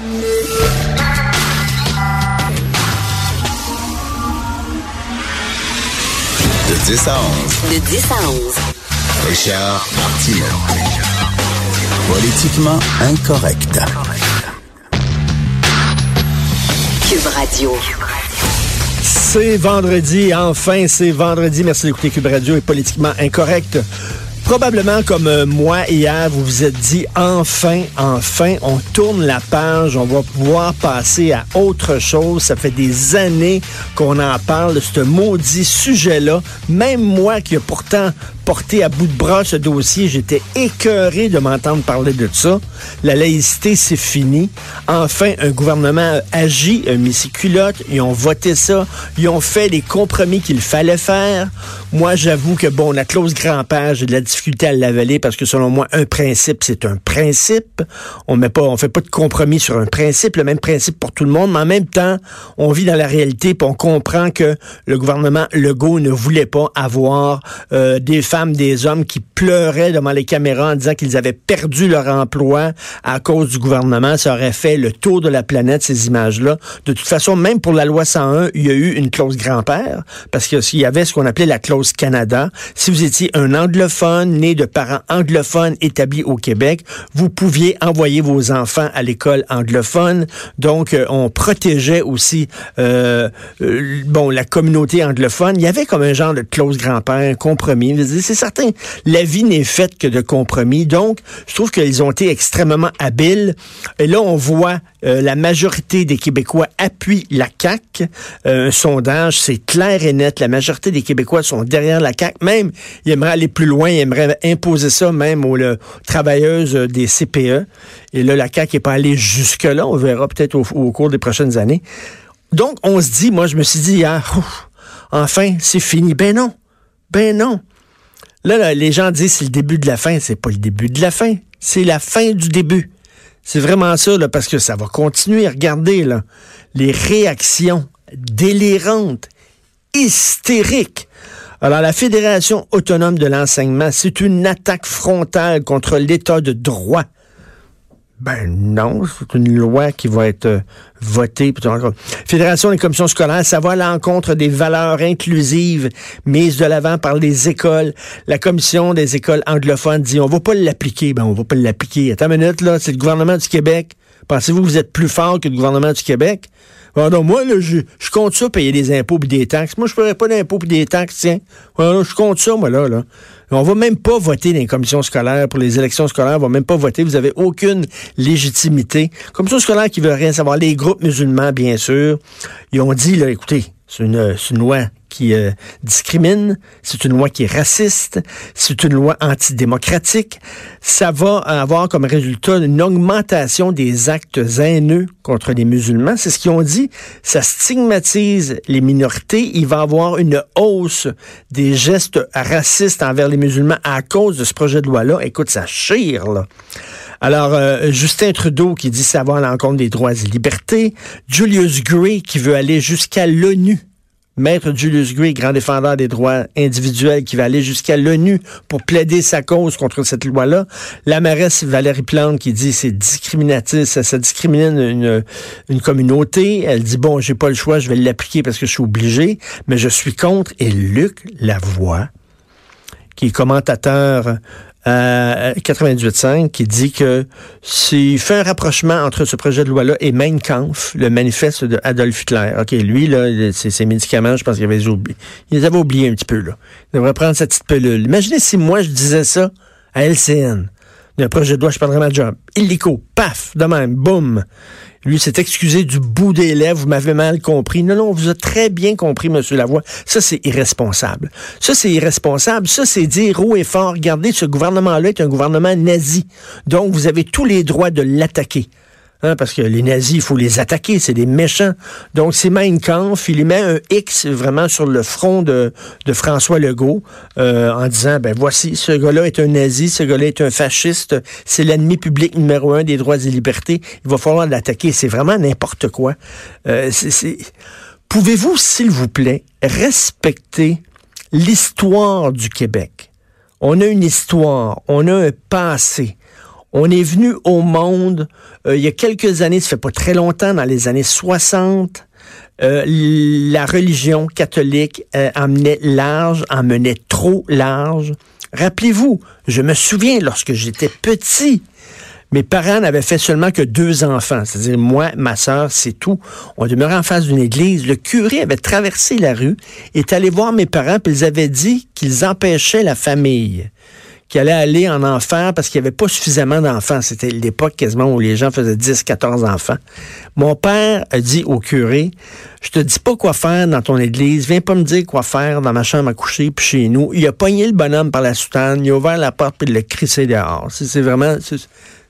De 10 à 11. De 10 à 11. Richard Martineau. Politiquement incorrect. Cube Radio. C'est vendredi, enfin c'est vendredi. Merci d'écouter Cube Radio est politiquement incorrect. Probablement comme euh, moi hier, vous vous êtes dit enfin, enfin, on tourne la page, on va pouvoir passer à autre chose. Ça fait des années qu'on en parle de ce maudit sujet-là. Même moi qui ai pourtant porté à bout de bras ce dossier, j'étais écœuré de m'entendre parler de ça. La laïcité, c'est fini. Enfin, un gouvernement agit, a mis ses culottes, ils ont voté ça, ils ont fait les compromis qu'il fallait faire. Moi, j'avoue que, bon, la clause grand-père, j'ai de la difficulté à l'avaler parce que, selon moi, un principe, c'est un principe. On met pas, on fait pas de compromis sur un principe, le même principe pour tout le monde, mais en même temps, on vit dans la réalité puis on comprend que le gouvernement Legault ne voulait pas avoir euh, des femmes, des hommes qui pleuraient devant les caméras en disant qu'ils avaient perdu leur emploi à cause du gouvernement. Ça aurait fait le tour de la planète, ces images-là. De toute façon, même pour la loi 101, il y a eu une clause grand-père parce qu'il y avait ce qu'on appelait la clause Canada. Si vous étiez un anglophone, né de parents anglophones établis au Québec, vous pouviez envoyer vos enfants à l'école anglophone. Donc, euh, on protégeait aussi euh, euh, bon la communauté anglophone. Il y avait comme un genre de clause grand-père, un C'est certain, la vie n'est faite que de compromis. Donc, je trouve qu'ils ont été extrêmement habiles. Et là, on voit la majorité des Québécois appuient la CAQ. un sondage, c'est clair et net. La majorité des Québécois sont derrière la CAQ. Même, il aimerait aller plus loin, il aimerait imposer ça même aux travailleuses des CPE. Et là, la CAQ n'est pas allée jusque-là. On verra peut-être au, cours des prochaines années. Donc, on se dit, moi, je me suis dit hier, enfin, c'est fini. Ben non. Ben non. Là, les gens disent c'est le début de la fin. C'est pas le début de la fin. C'est la fin du début. C'est vraiment ça, là, parce que ça va continuer. Regardez, là, les réactions délirantes, hystériques alors, la Fédération autonome de l'enseignement, c'est une attaque frontale contre l'État de droit. Ben non, c'est une loi qui va être euh, votée. Fédération des commissions scolaires, ça va à l'encontre des valeurs inclusives mises de l'avant par les écoles. La commission des écoles anglophones dit on va pas l'appliquer. Ben on va pas l'appliquer. Attends une minute, là, c'est le gouvernement du Québec. Pensez-vous que vous êtes plus fort que le gouvernement du Québec? Non, moi, là, je, je compte ça payer des impôts et des taxes. Moi, je ne ferais pas d'impôts et des taxes, tiens. je compte ça, moi, là, là. On va même pas voter dans les commissions scolaires pour les élections scolaires. On va même pas voter. Vous avez aucune légitimité. Commission scolaire qui veut rien savoir. Les groupes musulmans, bien sûr, ils ont dit, là, écoutez, c'est une, une loi qui euh, discrimine, c'est une loi qui est raciste, c'est une loi antidémocratique. Ça va avoir comme résultat une augmentation des actes haineux contre les musulmans. C'est ce qu'ils ont dit. Ça stigmatise les minorités. Il va avoir une hausse des gestes racistes envers les musulmans à cause de ce projet de loi-là. Écoute, ça chire, là. Alors, euh, Justin Trudeau qui dit ça va à l'encontre des droits et libertés. Julius Gray qui veut aller jusqu'à l'ONU Maître Julius Gray, grand défendeur des droits individuels, qui va aller jusqu'à l'ONU pour plaider sa cause contre cette loi-là. La mairesse Valérie Plante qui dit c'est discriminatif, ça, discrimine une, une communauté. Elle dit bon, j'ai pas le choix, je vais l'appliquer parce que je suis obligé, mais je suis contre. Et Luc Lavoie, qui est commentateur à 98.5 qui dit que s'il fait un rapprochement entre ce projet de loi-là et Mein Kampf, le manifeste de Adolf Hitler. OK, lui, là, ses, médicaments, je pense qu'il avait oublié. Il les avait oubliés un petit peu, là. Il devrait prendre cette petite pilule. Imaginez si moi, je disais ça à LCN. Un projet de loi, je prendrais ma job. Illico, paf, de même, boum. Lui s'est excusé du bout des lèvres, vous m'avez mal compris. Non, non, on vous a très bien compris, Monsieur Lavoie. Ça, c'est irresponsable. Ça, c'est irresponsable. Ça, c'est dire haut et fort, regardez, ce gouvernement-là est un gouvernement nazi. Donc, vous avez tous les droits de l'attaquer. Hein, parce que les nazis, il faut les attaquer, c'est des méchants. Donc, c'est Mein Kampf, il met un X vraiment sur le front de, de François Legault euh, en disant, ben voici, ce gars-là est un nazi, ce gars-là est un fasciste, c'est l'ennemi public numéro un des droits et libertés, il va falloir l'attaquer. C'est vraiment n'importe quoi. Euh, Pouvez-vous, s'il vous plaît, respecter l'histoire du Québec? On a une histoire, on a un passé On est venu au monde euh, il y a quelques années, ça fait pas très longtemps, dans les années 60. Euh, la religion catholique euh, emmenait large, emmenait trop large. Rappelez-vous, je me souviens lorsque j'étais petit, mes parents n'avaient fait seulement que deux enfants, c'est-à-dire moi, ma sœur, c'est tout. On demeurait en face d'une église. Le curé avait traversé la rue, est allé voir mes parents, puis ils avaient dit qu'ils empêchaient la famille qui allait aller en enfer parce qu'il n'y avait pas suffisamment d'enfants. C'était l'époque quasiment où les gens faisaient 10, 14 enfants. Mon père a dit au curé, je te dis pas quoi faire dans ton église, viens pas me dire quoi faire dans ma chambre à coucher puis chez nous. Il a pogné le bonhomme par la soutane, il a ouvert la porte puis il l'a crissé dehors. C'est vraiment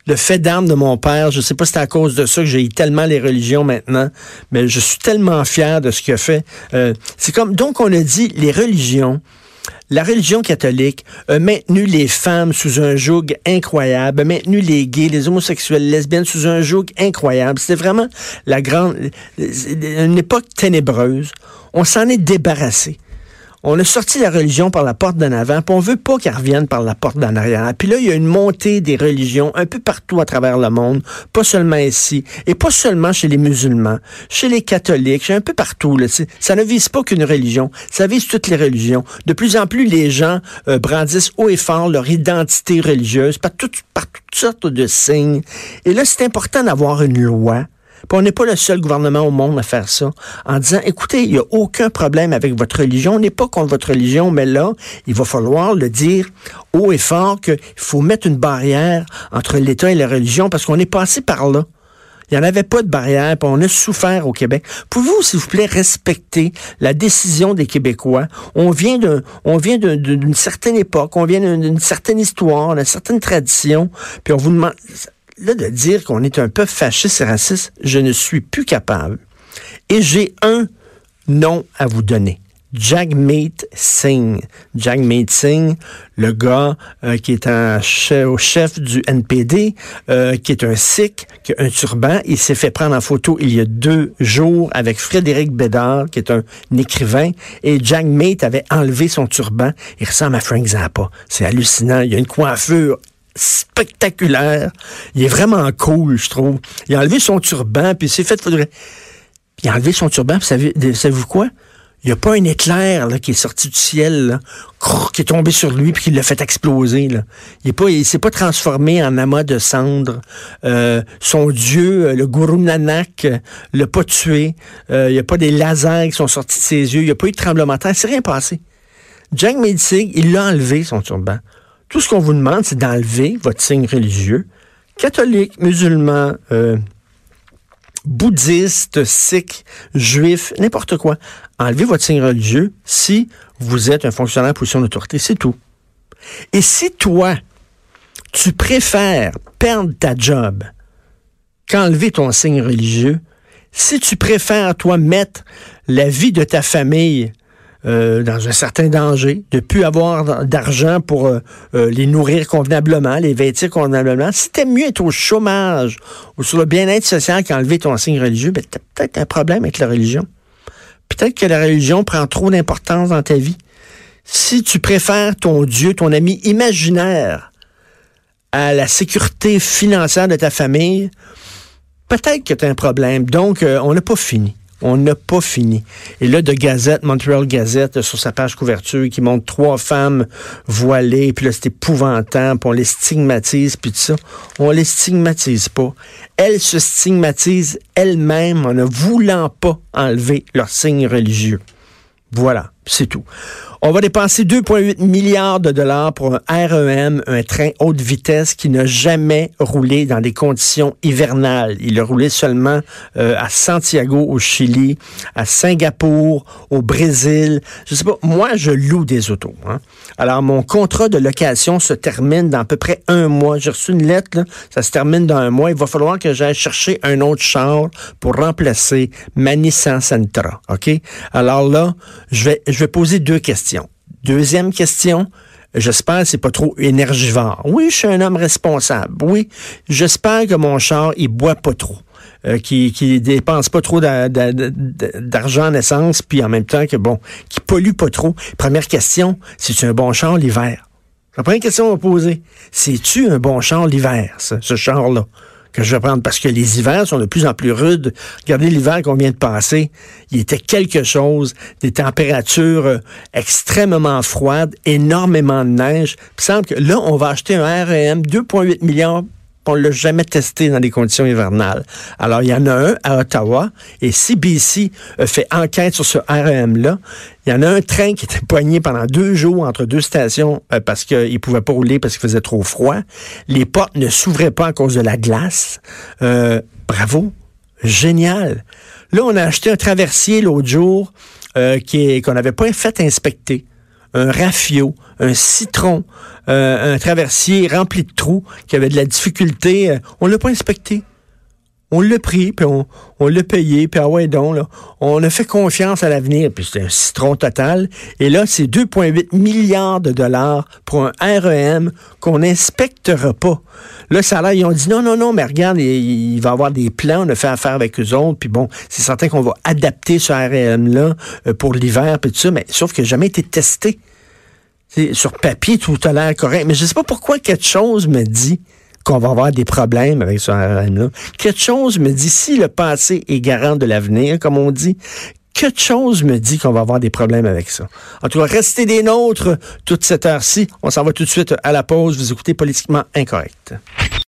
le fait d'armes de mon père. Je sais pas si c'est à cause de ça que j'ai tellement les religions maintenant, mais je suis tellement fier de ce qu'il a fait. Euh, c'est comme donc on a dit les religions la religion catholique a maintenu les femmes sous un joug incroyable, a maintenu les gays, les homosexuels, les lesbiennes sous un joug incroyable. C'était vraiment la grande, une époque ténébreuse. On s'en est débarrassé. On a sorti la religion par la porte d'en avant, puis on veut pas qu'elle revienne par la porte d'en arrière. Puis là, il y a une montée des religions un peu partout à travers le monde, pas seulement ici, et pas seulement chez les musulmans, chez les catholiques, un peu partout. Là. Ça ne vise pas qu'une religion, ça vise toutes les religions. De plus en plus, les gens euh, brandissent haut et fort leur identité religieuse par, par toutes sortes de signes. Et là, c'est important d'avoir une loi puis on n'est pas le seul gouvernement au monde à faire ça, en disant, écoutez, il n'y a aucun problème avec votre religion, on n'est pas contre votre religion, mais là, il va falloir le dire haut et fort qu'il faut mettre une barrière entre l'État et la religion, parce qu'on est passé par là. Il n'y en avait pas de barrière, puis on a souffert au Québec. Pouvez-vous, s'il vous plaît, respecter la décision des Québécois? On vient d'une certaine époque, on vient d'une certaine histoire, d'une certaine tradition, puis on vous demande, là, de dire qu'on est un peu fasciste et raciste, je ne suis plus capable. Et j'ai un nom à vous donner. Jagmeet Singh. Jagmeet Singh, le gars euh, qui est un chef du NPD, euh, qui est un Sikh, qui a un turban. Il s'est fait prendre en photo il y a deux jours avec Frédéric Bédard, qui est un, écrivain. Et Jagmeet avait enlevé son turban. Il ressemble à Frank Zappa. C'est hallucinant. Il a une coiffure spectaculaire. Il est vraiment cool, je trouve. Il a enlevé son turban, puis il s'est fait... Il a enlevé son turban, puis savez-vous quoi? Il n'y a pas un éclair là, qui est sorti du ciel, là, qui est tombé sur lui puis qui l'a fait exploser. Il ne s'est pas transformé en amas de cendres. Euh, son dieu, euh, le gourou Nanak, euh, l'a pas tué. Il n'y a pas des lasers qui sont sortis de ses yeux. Il n'y a pas eu de tremblement de terre. C'est rien passé. Jack Medsig, il l'a enlevé, son turban. Tout ce qu'on vous demande, c'est d'enlever votre signe religieux, catholique, musulman, euh, bouddhiste, sikh, juif, n'importe quoi. Enlevez votre signe religieux si vous êtes un fonctionnaire en position d'autorité, c'est tout. Et si toi, tu préfères perdre ta job qu'enlever ton signe religieux, si tu préfères, toi, mettre la vie de ta famille euh, dans un certain danger, de plus avoir d'argent pour euh, euh, les nourrir convenablement, les vêtir convenablement. Si t'aimes mieux être au chômage ou sur le bien-être social qu'enlever ton signe religieux, ben, t'as peut-être un problème avec la religion. Peut-être que la religion prend trop d'importance dans ta vie. Si tu préfères ton Dieu, ton ami imaginaire, à la sécurité financière de ta famille, peut-être que tu as un problème. Donc, on n'a pas fini. On n'a pas fini. Et là, de Gazette, Montreal Gazette, sur sa page couverture, qui montre trois femmes voilées, puis là, c'est épouvantable, puis on les stigmatise, puis tout ça. On les stigmatise pas. Elles se stigmatisent elles-mêmes en ne voulant pas enlever leur signe religieux. Voilà, c'est tout. On va dépenser 2,8 milliards de dollars pour un REM, un train haute vitesse qui n'a jamais roulé dans des conditions hivernales. Il a roulé seulement euh, à Santiago au Chili, à Singapour, au Brésil. Je sais pas, moi je loue des autos. Hein. Alors mon contrat de location se termine dans à peu près un mois. J'ai reçu une lettre, là, ça se termine dans un mois. Il va falloir que j'aille chercher un autre char pour remplacer ma Nissan. OK? Alors là, je vais, vais poser deux questions. Deuxième question, J'espère que c'est pas trop énergivore. Oui, je suis un homme responsable. Oui, j'espère que mon char, il boit pas trop. Euh, qui, dépense pas trop d'argent en essence, puis en même temps que bon, qui pollue pas trop. Première question, c'est un bon char l'hiver? La première question va poser, c'est-tu un bon char l'hiver, ce char-là? Que je vais prendre parce que les hivers sont de plus en plus rudes. Regardez l'hiver qu'on vient de passer. Il était quelque chose, des températures euh, extrêmement froides, énormément de neige. Il semble que là, on va acheter un REM 2,8 milliards on l'a jamais testé dans des conditions hivernales. Alors, il y en a un à Ottawa et CBC fait enquête sur ce REM-là. Il y en a un train qui était poigné pendant deux jours entre deux stations euh, parce qu'il ne pouvait pas rouler parce qu'il faisait trop froid. Les portes ne s'ouvraient pas à cause de la glace. Euh, bravo. Génial. Là, on a acheté un traversier l'autre jour euh, qui qu'on n'avait pas fait inspecter un rafio, un citron, euh, un traversier rempli de trous qui avait de la difficulté. Euh, on l'a pas inspecté. On l'a pris, puis on, l'a payé, puis ah ouais donc, là, on a fait confiance à l'avenir, puis c'est un citron total. Et là, c'est 2,8 milliards de dollars pour un REM qu'on n'inspectera pas. Là, ça là, ils ont dit non, non, non, mais regarde, il, va y avoir des plans, on a fait affaire avec eux autres, puis bon, c'est certain qu'on va adapter ce REM-là euh, pour l'hiver, puis tout ça, mais sauf que jamais été testé. sur papier, tout a l'air correct, mais je sais pas pourquoi quelque chose me dit qu'on va avoir des problèmes avec ce REM-là. Quelque chose me dit, si le passé est garant de l'avenir, comme on dit, quelque chose me dit qu'on va avoir des problèmes avec ça. En tout cas, restez des nôtres toute cette heure-ci. On s'en va tout de suite à la pause. Vous écoutez Politiquement Incorrect.